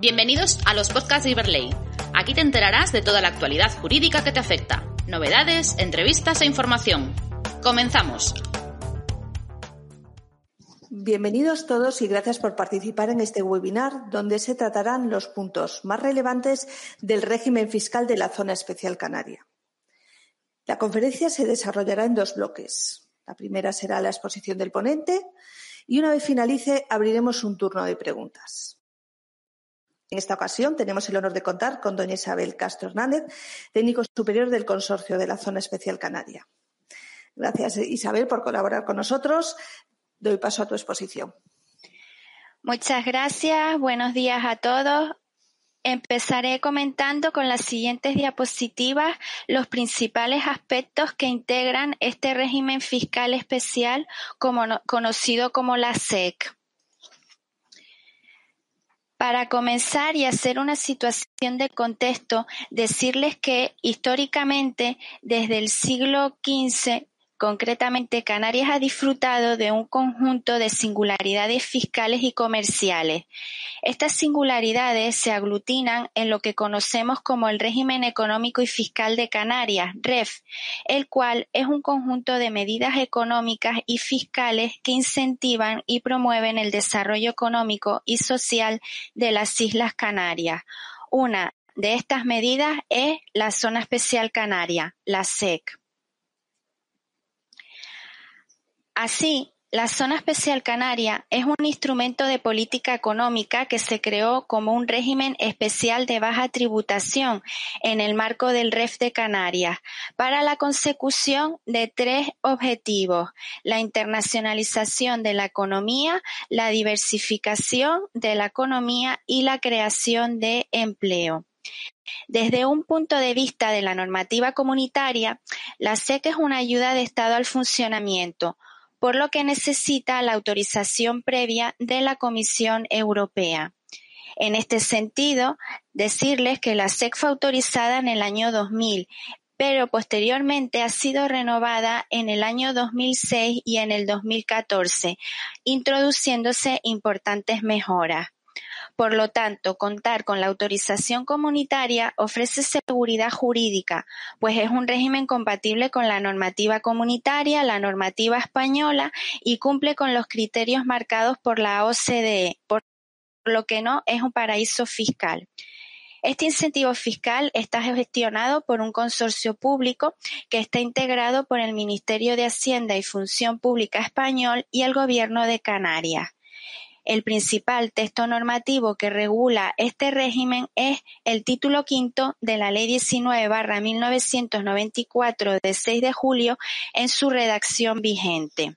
Bienvenidos a los podcasts de Iberley. Aquí te enterarás de toda la actualidad jurídica que te afecta, novedades, entrevistas e información. Comenzamos. Bienvenidos todos y gracias por participar en este webinar donde se tratarán los puntos más relevantes del régimen fiscal de la Zona Especial Canaria. La conferencia se desarrollará en dos bloques. La primera será la exposición del ponente y una vez finalice abriremos un turno de preguntas. En esta ocasión tenemos el honor de contar con doña Isabel Castro Hernández, técnico superior del Consorcio de la Zona Especial Canaria. Gracias, Isabel, por colaborar con nosotros. Doy paso a tu exposición. Muchas gracias. Buenos días a todos. Empezaré comentando con las siguientes diapositivas los principales aspectos que integran este régimen fiscal especial conocido como la SEC. Para comenzar y hacer una situación de contexto, decirles que históricamente, desde el siglo XV, concretamente Canarias ha disfrutado de un conjunto de singularidades fiscales y comerciales. Estas singularidades se aglutinan en lo que conocemos como el régimen económico y fiscal de Canarias, REF, el cual es un conjunto de medidas económicas y fiscales que incentivan y promueven el desarrollo económico y social de las Islas Canarias. Una de estas medidas es la Zona Especial Canaria, la SEC. Así, la Zona Especial Canaria es un instrumento de política económica que se creó como un régimen especial de baja tributación en el marco del REF de Canarias para la consecución de tres objetivos: la internacionalización de la economía, la diversificación de la economía y la creación de empleo. Desde un punto de vista de la normativa comunitaria, la SEC es una ayuda de Estado al funcionamiento, por lo que necesita la autorización previa de la Comisión Europea. En este sentido, decirles que la SEC fue autorizada en el año 2000, pero posteriormente ha sido renovada en el año 2006 y en el 2014, introduciéndose importantes mejoras. Por lo tanto, contar con la autorización comunitaria ofrece seguridad jurídica, pues es un régimen compatible con la normativa comunitaria, la normativa española y cumple con los criterios marcados por la OCDE, por lo que no es un paraíso fiscal. Este incentivo fiscal está gestionado por un consorcio público que está integrado por el Ministerio de Hacienda y Función Pública español y el Gobierno de Canarias. El principal texto normativo que regula este régimen es el título quinto de la Ley 19 barra 1994 de 6 de julio en su redacción vigente.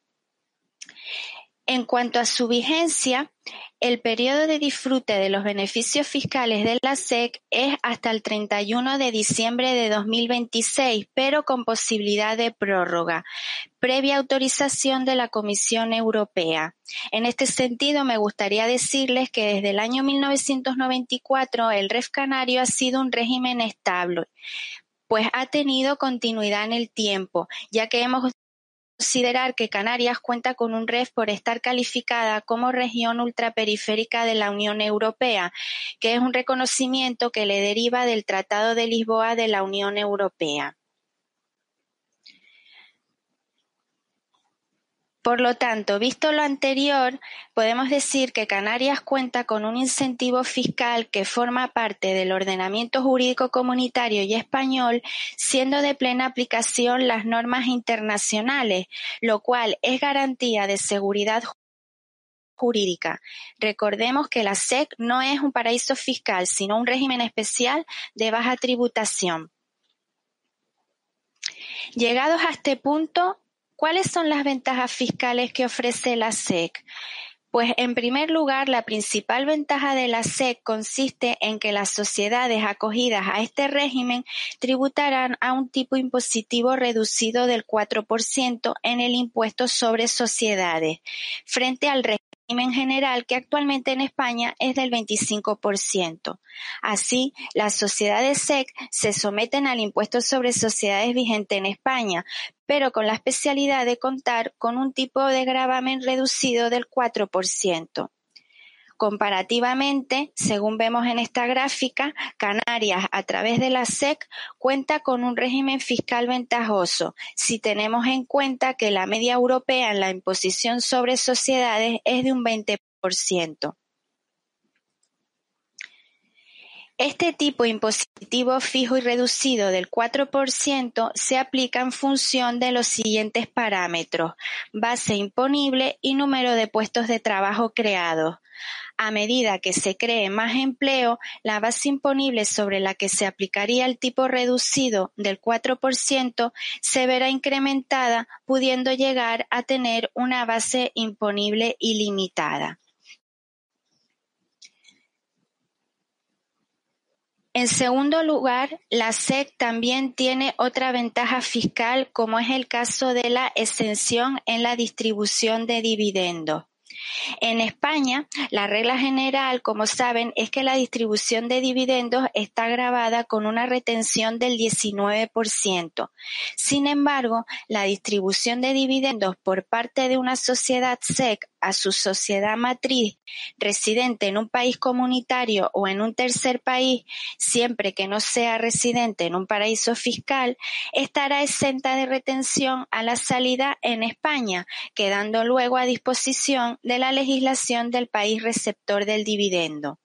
En cuanto a su vigencia, el periodo de disfrute de los beneficios fiscales de la SEC es hasta el 31 de diciembre de 2026, pero con posibilidad de prórroga, previa autorización de la Comisión Europea. En este sentido, me gustaría decirles que desde el año 1994 el REF canario ha sido un régimen estable, pues ha tenido continuidad en el tiempo, ya que hemos considerar que Canarias cuenta con un REF por estar calificada como región ultraperiférica de la Unión Europea, que es un reconocimiento que le deriva del Tratado de Lisboa de la Unión Europea. Por lo tanto, visto lo anterior, podemos decir que Canarias cuenta con un incentivo fiscal que forma parte del ordenamiento jurídico comunitario y español, siendo de plena aplicación las normas internacionales, lo cual es garantía de seguridad jurídica. Recordemos que la SEC no es un paraíso fiscal, sino un régimen especial de baja tributación. Llegados a este punto, ¿Cuáles son las ventajas fiscales que ofrece la SEC? Pues en primer lugar, la principal ventaja de la SEC consiste en que las sociedades acogidas a este régimen tributarán a un tipo impositivo reducido del 4% en el impuesto sobre sociedades, frente al general que actualmente en España es del 25%. Así, las sociedades SEC se someten al impuesto sobre sociedades vigente en España, pero con la especialidad de contar con un tipo de gravamen reducido del 4%. Comparativamente, según vemos en esta gráfica, Canarias, a través de la SEC, cuenta con un régimen fiscal ventajoso, si tenemos en cuenta que la media europea en la imposición sobre sociedades es de un 20%. Este tipo impositivo fijo y reducido del cuatro por se aplica en función de los siguientes parámetros: base imponible y número de puestos de trabajo creados. A medida que se cree más empleo, la base imponible sobre la que se aplicaría el tipo reducido del cuatro por ciento se verá incrementada, pudiendo llegar a tener una base imponible ilimitada. En segundo lugar, la SEC también tiene otra ventaja fiscal como es el caso de la exención en la distribución de dividendos. En España, la regla general, como saben, es que la distribución de dividendos está grabada con una retención del 19%. Sin embargo, la distribución de dividendos por parte de una sociedad SEC a su sociedad matriz residente en un país comunitario o en un tercer país, siempre que no sea residente en un paraíso fiscal, estará exenta de retención a la salida en España, quedando luego a disposición de la legislación del país receptor del dividendo.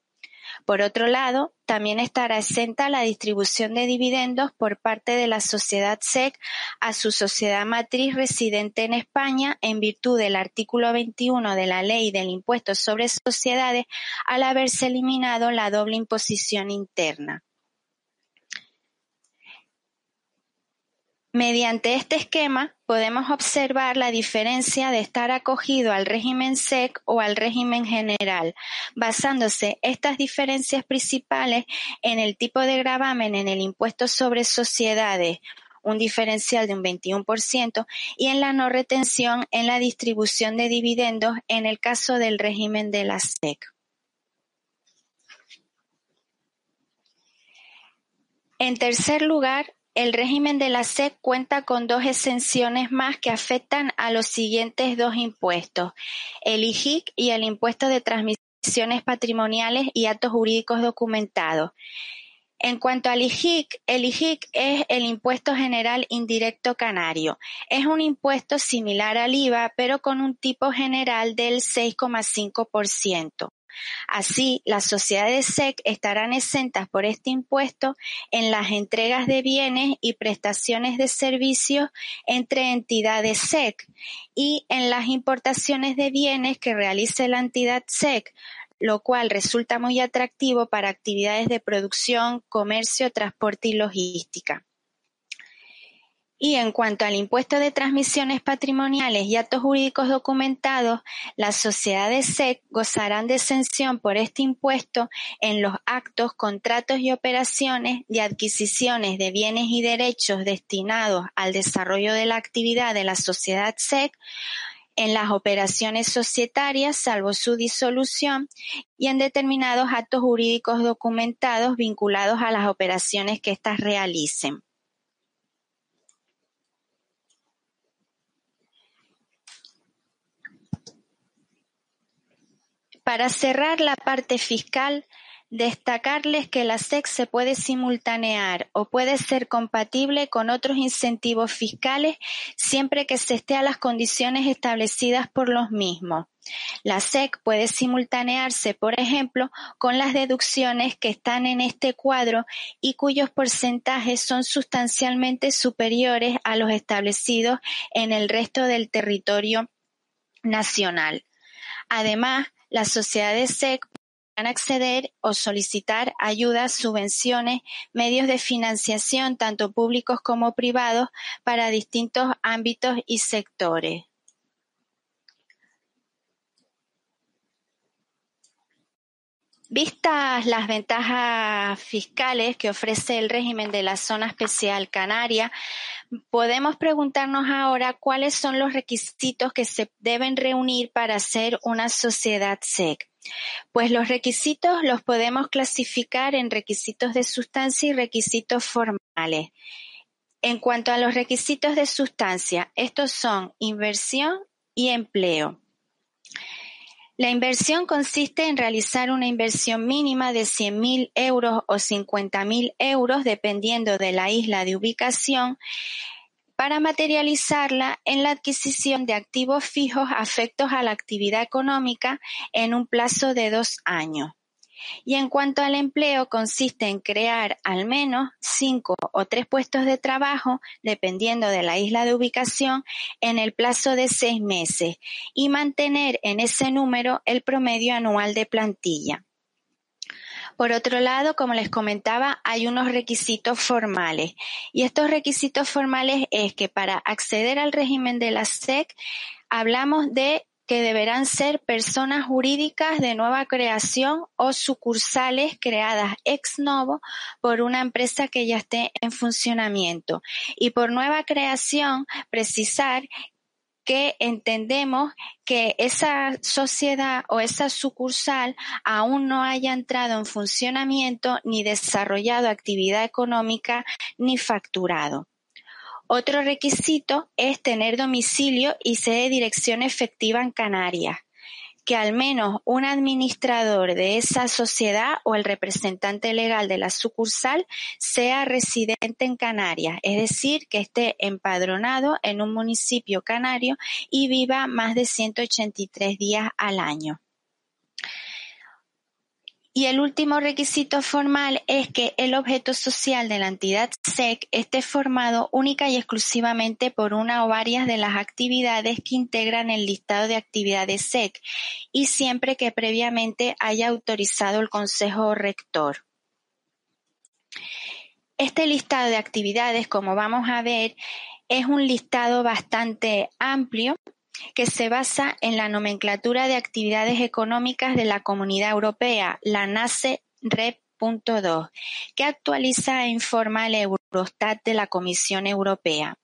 Por otro lado, también estará exenta la distribución de dividendos por parte de la sociedad SEC a su sociedad matriz residente en España en virtud del artículo 21 de la Ley del Impuesto sobre Sociedades al haberse eliminado la doble imposición interna. Mediante este esquema podemos observar la diferencia de estar acogido al régimen SEC o al régimen general, basándose estas diferencias principales en el tipo de gravamen en el impuesto sobre sociedades, un diferencial de un 21%, y en la no retención en la distribución de dividendos en el caso del régimen de la SEC. En tercer lugar, el régimen de la SEC cuenta con dos exenciones más que afectan a los siguientes dos impuestos, el IJIC y el impuesto de transmisiones patrimoniales y actos jurídicos documentados. En cuanto al IJIC, el IJIC es el Impuesto General Indirecto Canario. Es un impuesto similar al IVA, pero con un tipo general del 6,5%. Así, las sociedades SEC estarán exentas por este impuesto en las entregas de bienes y prestaciones de servicios entre entidades SEC y en las importaciones de bienes que realice la entidad SEC, lo cual resulta muy atractivo para actividades de producción, comercio, transporte y logística. Y en cuanto al impuesto de transmisiones patrimoniales y actos jurídicos documentados, las sociedades SEC gozarán de exención por este impuesto en los actos, contratos y operaciones de adquisiciones de bienes y derechos destinados al desarrollo de la actividad de la sociedad SEC, en las operaciones societarias, salvo su disolución, y en determinados actos jurídicos documentados vinculados a las operaciones que éstas realicen. Para cerrar la parte fiscal, destacarles que la SEC se puede simultanear o puede ser compatible con otros incentivos fiscales siempre que se esté a las condiciones establecidas por los mismos. La SEC puede simultanearse, por ejemplo, con las deducciones que están en este cuadro y cuyos porcentajes son sustancialmente superiores a los establecidos en el resto del territorio nacional. Además, las sociedades SEC podrán acceder o solicitar ayudas, subvenciones, medios de financiación tanto públicos como privados para distintos ámbitos y sectores. Vistas las ventajas fiscales que ofrece el régimen de la zona especial canaria, podemos preguntarnos ahora cuáles son los requisitos que se deben reunir para ser una sociedad SEC. Pues los requisitos los podemos clasificar en requisitos de sustancia y requisitos formales. En cuanto a los requisitos de sustancia, estos son inversión y empleo. La inversión consiste en realizar una inversión mínima de 100.000 euros o 50.000 euros, dependiendo de la isla de ubicación, para materializarla en la adquisición de activos fijos afectos a la actividad económica en un plazo de dos años. Y en cuanto al empleo, consiste en crear al menos cinco o tres puestos de trabajo, dependiendo de la isla de ubicación, en el plazo de seis meses y mantener en ese número el promedio anual de plantilla. Por otro lado, como les comentaba, hay unos requisitos formales. Y estos requisitos formales es que para acceder al régimen de la SEC hablamos de que deberán ser personas jurídicas de nueva creación o sucursales creadas ex novo por una empresa que ya esté en funcionamiento. Y por nueva creación, precisar que entendemos que esa sociedad o esa sucursal aún no haya entrado en funcionamiento ni desarrollado actividad económica ni facturado. Otro requisito es tener domicilio y sede de dirección efectiva en Canarias, que al menos un administrador de esa sociedad o el representante legal de la sucursal sea residente en Canarias, es decir, que esté empadronado en un municipio canario y viva más de 183 días al año. Y el último requisito formal es que el objeto social de la entidad SEC esté formado única y exclusivamente por una o varias de las actividades que integran el listado de actividades SEC y siempre que previamente haya autorizado el Consejo Rector. Este listado de actividades, como vamos a ver, es un listado bastante amplio que se basa en la nomenclatura de actividades económicas de la Comunidad Europea, la NACE REP.2, que actualiza e informa el Eurostat de la Comisión Europea.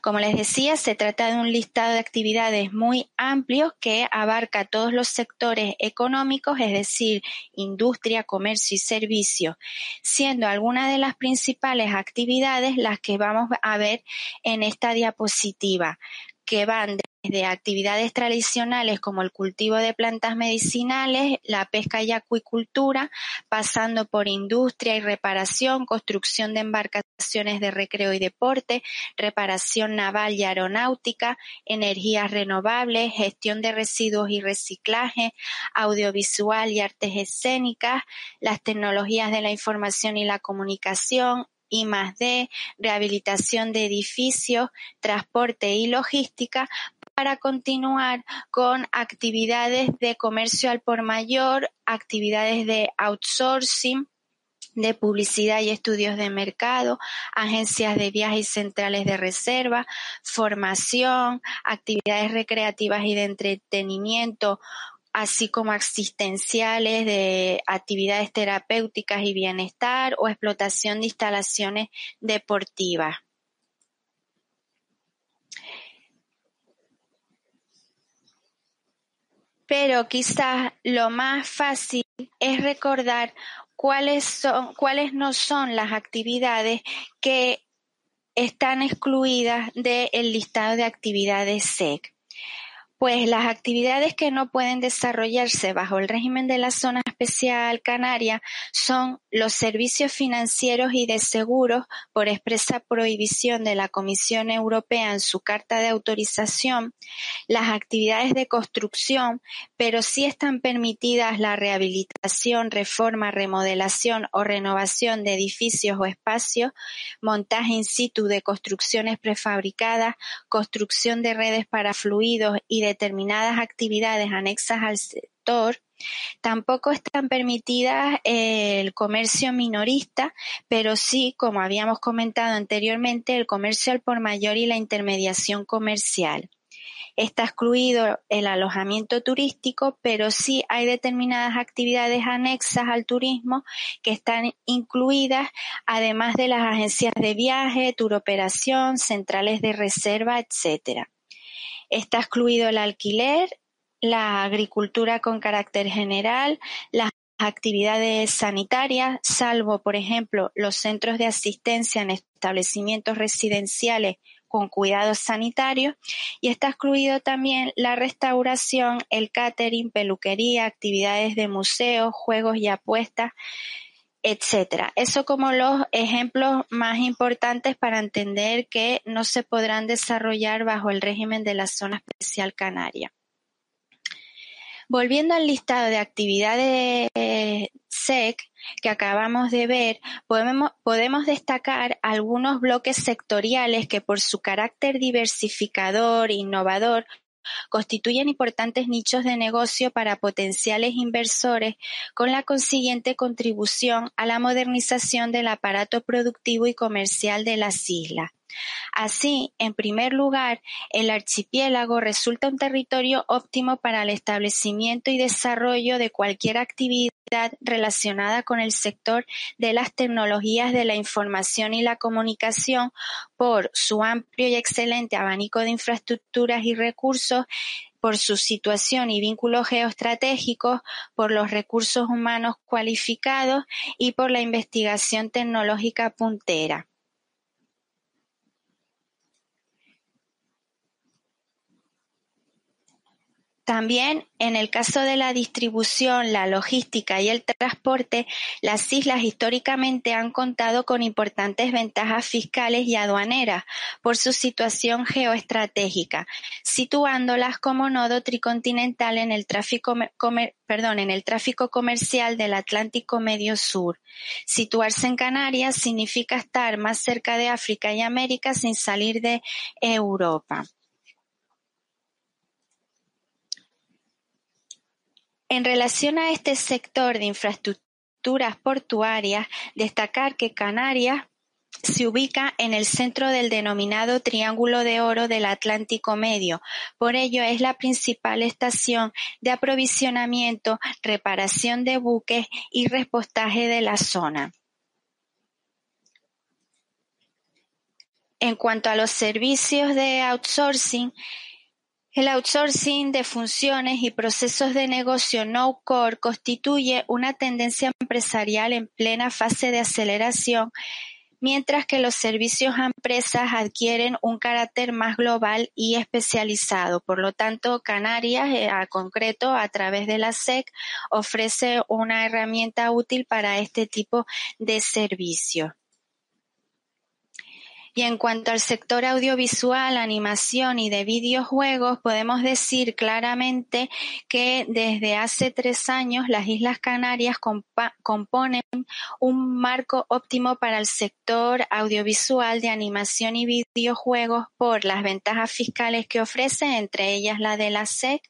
Como les decía, se trata de un listado de actividades muy amplio que abarca todos los sectores económicos, es decir, industria, comercio y servicios, siendo algunas de las principales actividades las que vamos a ver en esta diapositiva, que van de actividades tradicionales como el cultivo de plantas medicinales, la pesca y acuicultura, pasando por industria y reparación, construcción de embarcaciones de recreo y deporte, reparación naval y aeronáutica, energías renovables, gestión de residuos y reciclaje, audiovisual y artes escénicas, las tecnologías de la información y la comunicación, y más D, rehabilitación de edificios, transporte y logística, para continuar con actividades de comercio al por mayor, actividades de outsourcing, de publicidad y estudios de mercado, agencias de viajes y centrales de reserva, formación, actividades recreativas y de entretenimiento, así como asistenciales de actividades terapéuticas y bienestar o explotación de instalaciones deportivas. Pero quizás lo más fácil es recordar cuáles son, cuáles no son las actividades que están excluidas del listado de actividades SEC pues las actividades que no pueden desarrollarse bajo el régimen de la Zona Especial Canaria son los servicios financieros y de seguros por expresa prohibición de la Comisión Europea en su Carta de Autorización, las actividades de construcción, pero sí están permitidas la rehabilitación, reforma, remodelación o renovación de edificios o espacios, montaje in situ de construcciones prefabricadas, construcción de redes para fluidos y determinadas actividades anexas al sector, Tampoco están permitidas el comercio minorista, pero sí, como habíamos comentado anteriormente, el comercio al por mayor y la intermediación comercial. Está excluido el alojamiento turístico, pero sí hay determinadas actividades anexas al turismo que están incluidas, además de las agencias de viaje, turoperación, centrales de reserva, etcétera. Está excluido el alquiler, la agricultura con carácter general, las actividades sanitarias, salvo, por ejemplo, los centros de asistencia en establecimientos residenciales con cuidados sanitarios. Y está excluido también la restauración, el catering, peluquería, actividades de museos, juegos y apuestas, etcétera. Eso como los ejemplos más importantes para entender que no se podrán desarrollar bajo el régimen de la zona especial canaria. Volviendo al listado de actividades SEC que acabamos de ver, podemos, destacar algunos bloques sectoriales que por su carácter diversificador innovador constituyen importantes nichos de negocio para potenciales inversores con la consiguiente contribución a la modernización del aparato productivo y comercial de las islas. Así, en primer lugar, el archipiélago resulta un territorio óptimo para el establecimiento y desarrollo de cualquier actividad relacionada con el sector de las tecnologías de la información y la comunicación por su amplio y excelente abanico de infraestructuras y recursos por su situación y vínculos geoestratégicos, por los recursos humanos cualificados y por la investigación tecnológica puntera. También, en el caso de la distribución, la logística y el transporte, las islas históricamente han contado con importantes ventajas fiscales y aduaneras por su situación geoestratégica, situándolas como nodo tricontinental en el tráfico, en el tráfico comercial del Atlántico Medio Sur. Situarse en Canarias significa estar más cerca de África y América sin salir de Europa. En relación a este sector de infraestructuras portuarias, destacar que Canarias se ubica en el centro del denominado Triángulo de Oro del Atlántico Medio, por ello es la principal estación de aprovisionamiento, reparación de buques y repostaje de la zona. En cuanto a los servicios de outsourcing, el outsourcing de funciones y procesos de negocio no-core constituye una tendencia empresarial en plena fase de aceleración, mientras que los servicios a empresas adquieren un carácter más global y especializado. Por lo tanto, Canarias, eh, a concreto, a través de la SEC, ofrece una herramienta útil para este tipo de servicios. Y en cuanto al sector audiovisual, animación y de videojuegos, podemos decir claramente que desde hace tres años las Islas Canarias componen un marco óptimo para el sector audiovisual de animación y videojuegos por las ventajas fiscales que ofrece, entre ellas la de la SEC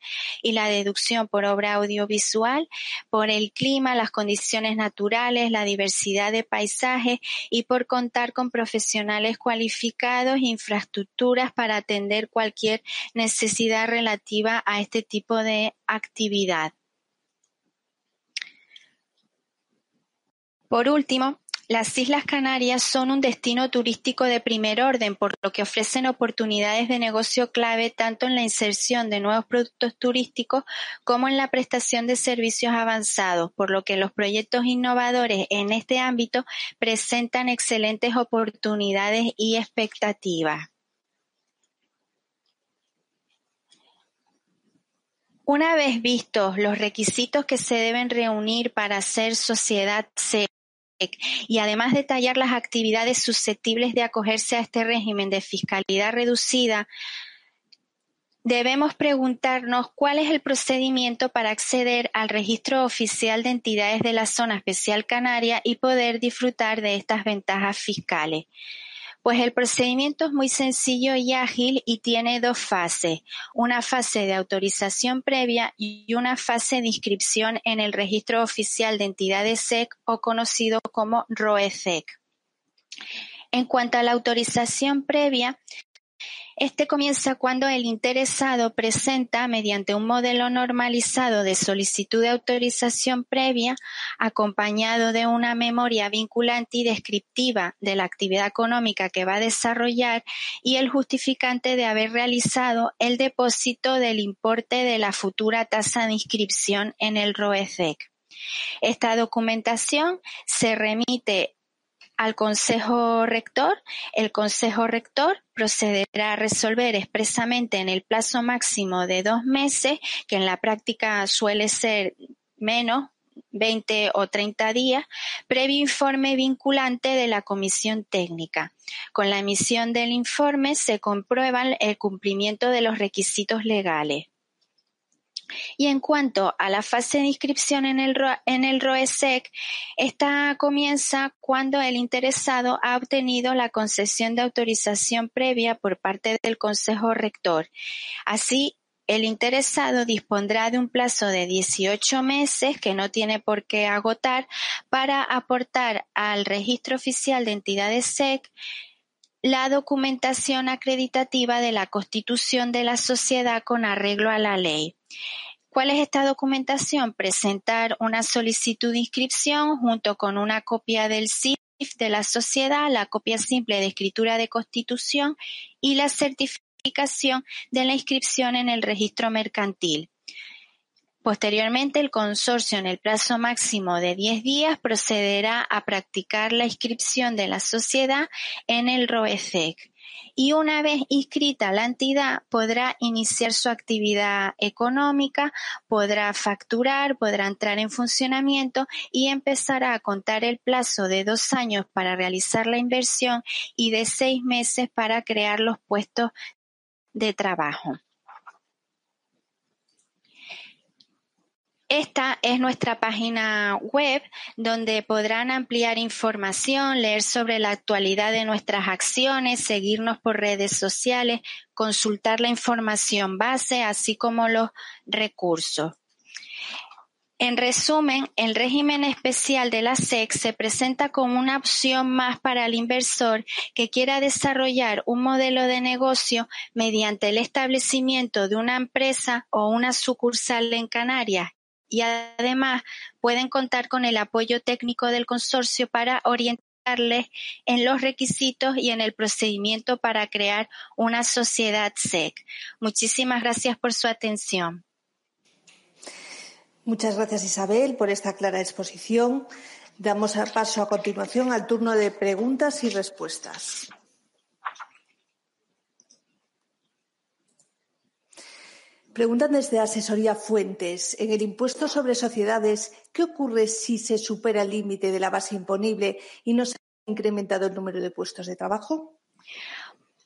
y la deducción por obra audiovisual, por el clima, las condiciones naturales, la diversidad de paisajes y por contar con profesionales cualificados infraestructuras para atender cualquier necesidad relativa a este tipo de actividad. Por último, las Islas Canarias son un destino turístico de primer orden, por lo que ofrecen oportunidades de negocio clave tanto en la inserción de nuevos productos turísticos como en la prestación de servicios avanzados, por lo que los proyectos innovadores en este ámbito presentan excelentes oportunidades y expectativas. Una vez vistos los requisitos que se deben reunir para ser sociedad y además detallar las actividades susceptibles de acogerse a este régimen de fiscalidad reducida, debemos preguntarnos cuál es el procedimiento para acceder al registro oficial de entidades de la zona especial canaria y poder disfrutar de estas ventajas fiscales. Pues el procedimiento es muy sencillo y ágil y tiene dos fases, una fase de autorización previa y una fase de inscripción en el Registro Oficial de Entidades SEC o conocido como ROESEC. En cuanto a la autorización previa, Este comienza cuando el interesado presenta, mediante un modelo normalizado de solicitud de autorización previa, acompañado de una memoria vinculante y descriptiva de la actividad económica que va a desarrollar y el justificante de haber realizado el depósito del importe de la futura tasa de inscripción en el ROECEC. Esta documentación se remite al Consejo Rector, el Consejo Rector procederá a resolver expresamente en el plazo máximo de dos meses, que en la práctica suele ser menos, 20 o 30 días, previo informe vinculante de la Comisión Técnica. Con la emisión del informe se comprueba el cumplimiento de los requisitos legales. Y en cuanto a la fase de inscripción en el, en ROESEC, esta comienza cuando el interesado ha obtenido la concesión de autorización previa por parte del Consejo Rector. Así, el interesado dispondrá de un plazo de 18 meses que no tiene por qué agotar para aportar al Registro Oficial de Entidades SEC la documentación acreditativa de la constitución de la sociedad con arreglo a la ley. ¿Cuál es esta documentación? Presentar una solicitud de inscripción junto con una copia del CIF de la sociedad, la copia simple de escritura de constitución y la certificación de la inscripción en el registro mercantil. Posteriormente, el consorcio, en el plazo máximo de diez días, procederá a practicar la inscripción de la sociedad en el ROECEC y una vez inscrita la entidad podrá iniciar su actividad económica, podrá facturar, podrá entrar en funcionamiento y empezará a contar el plazo de dos años para realizar la inversión y de seis meses para crear los puestos de trabajo. Esta es nuestra página web donde podrán ampliar información, leer sobre la actualidad de nuestras acciones, seguirnos por redes sociales, consultar la información base, así como los recursos. En resumen, el régimen especial de la SEC se presenta como una opción más para el inversor que quiera desarrollar un modelo de negocio mediante el establecimiento de una empresa o una sucursal en Canarias y además pueden contar con el apoyo técnico del consorcio para orientarles en los requisitos y en el procedimiento para crear una sociedad SEC. Muchísimas gracias por su atención. Muchas gracias Isabel por esta clara exposición. Damos paso a continuación al turno de preguntas y respuestas. Preguntan desde Asesoría Fuentes. En el impuesto sobre sociedades, ¿qué ocurre si se supera el límite de la base imponible y no se ha incrementado el número de puestos de trabajo?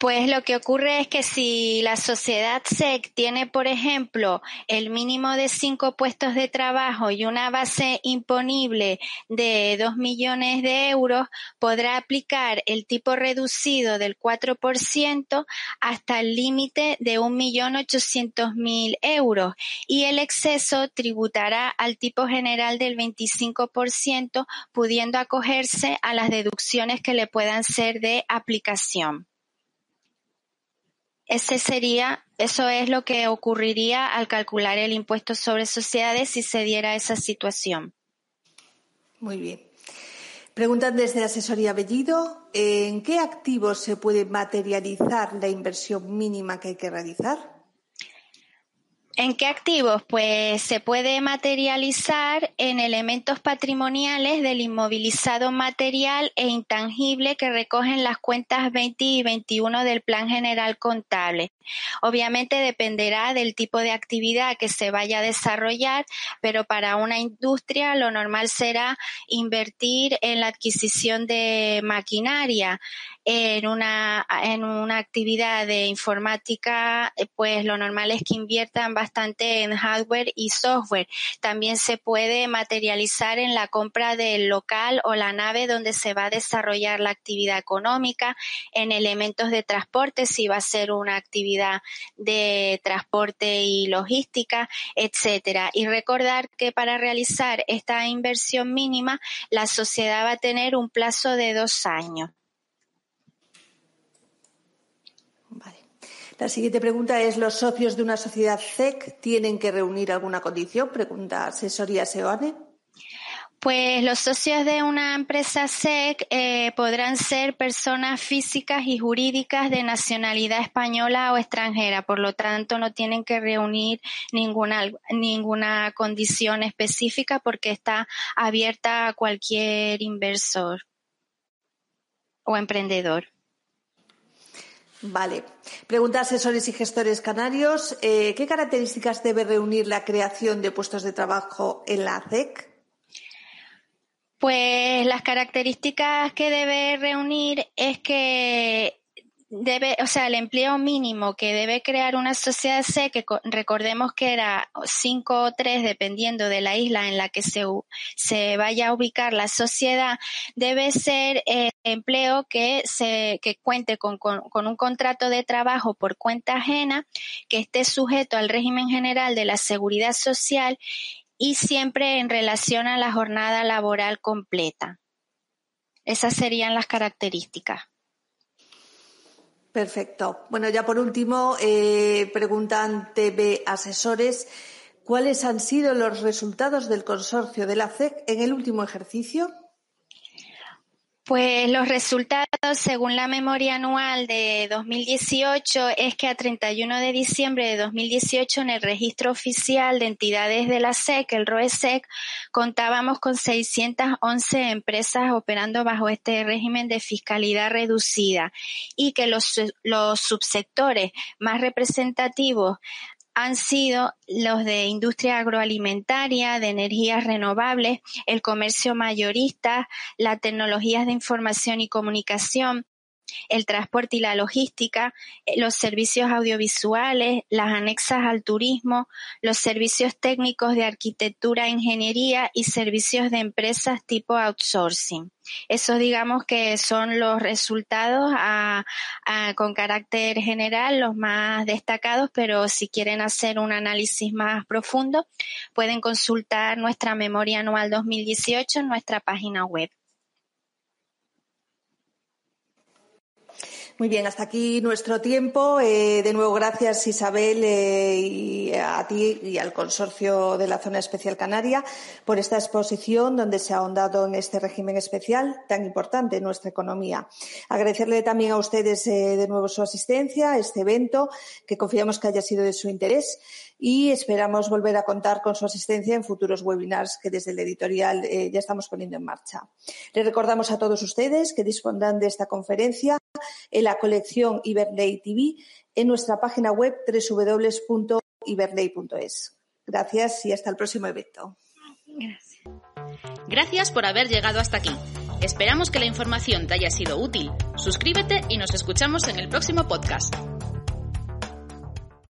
Pues lo que ocurre es que si la sociedad SEC tiene, por ejemplo, el mínimo de cinco puestos de trabajo y una base imponible de dos millones de euros, podrá aplicar el tipo reducido del 4% hasta el límite de un millón ochocientos mil euros y el exceso tributará al tipo general del 25%, pudiendo acogerse a las deducciones que le puedan ser de aplicación. Ese sería, eso es lo que ocurriría al calcular el impuesto sobre sociedades si se diera esa situación. Muy bien. Preguntan desde Asesoría Bellido, ¿en qué activos se puede materializar la inversión mínima que hay que realizar? ¿En qué activos? Pues se puede materializar en elementos patrimoniales del inmovilizado material e intangible que recogen las cuentas 20 y 21 del Plan General Contable. Obviamente dependerá del tipo de actividad que se vaya a desarrollar, pero para una industria lo normal será invertir en la adquisición de maquinaria, en una, en una actividad de informática, eh, pues lo normal es que inviertan bastante en hardware y software. También se puede materializar en la compra del local o la nave donde se va a desarrollar la actividad económica, en elementos de transporte, si va a ser una actividad de transporte y logística, etcétera. Y recordar que para realizar esta inversión mínima, la sociedad va a tener un plazo de dos años. Vale. La siguiente pregunta es, ¿los socios de una sociedad CEC tienen que reunir alguna condición? Pregunta Asesoría Seoane. Pues los socios de una empresa SEC eh, podrán ser personas físicas y jurídicas de nacionalidad española o extranjera, por lo tanto no tienen que reunir ninguna, ninguna condición específica porque está abierta a cualquier inversor o emprendedor. Vale. Pregunta a asesores y gestores canarios. Eh, ¿Qué características debe reunir la creación de puestos de trabajo en la SEC? Pues las características que debe reunir es que debe, o sea, el empleo mínimo que debe crear una sociedad C, que recordemos que era cinco o tres dependiendo de la isla en la que se, se vaya a ubicar la sociedad, debe ser eh, empleo que se, que cuente con, con un contrato de trabajo por cuenta ajena, que esté sujeto al régimen general de la seguridad social y siempre en relación a la jornada laboral completa. Esas serían las características. Perfecto. Bueno, ya por último, eh, preguntan Asesores, ¿cuáles han sido los resultados del consorcio de la CEC en el último ejercicio? Pues los resultados, según la memoria anual de 2018, es que a 31 de diciembre de 2018 en el registro oficial de entidades de la SEC, el ROESEC, contábamos con 611 empresas operando bajo este régimen de fiscalidad reducida y que los, los subsectores más representativos han sido los de industria agroalimentaria, de energías renovables, el comercio mayorista, las tecnologías de información y comunicación, el transporte y la logística, eh, los servicios audiovisuales, las anexas al turismo, los servicios técnicos de arquitectura e ingeniería y servicios de empresas tipo outsourcing. Eso digamos que son los resultados con carácter general, los más destacados, pero si quieren hacer un análisis más profundo, pueden consultar nuestra memoria anual 2018 en nuestra página web. Muy bien, hasta aquí nuestro tiempo. Eh, de nuevo, gracias Isabel eh, y a ti y al consorcio de la Zona Especial Canaria por esta exposición donde se ha ahondado en este régimen especial tan importante en nuestra economía. Agradecerle también a ustedes eh, de nuevo su asistencia a este evento que confiamos que haya sido de su interés y esperamos volver a contar con su asistencia en futuros webinars que desde el editorial ya estamos poniendo en marcha. Les recordamos a todos ustedes que dispondrán de esta conferencia en la colección Iberley TV en nuestra página web www.iberley.es. Gracias y hasta el próximo evento. Gracias. Gracias por haber llegado hasta aquí. Esperamos que la información te haya sido útil. Suscríbete y nos escuchamos en el próximo podcast.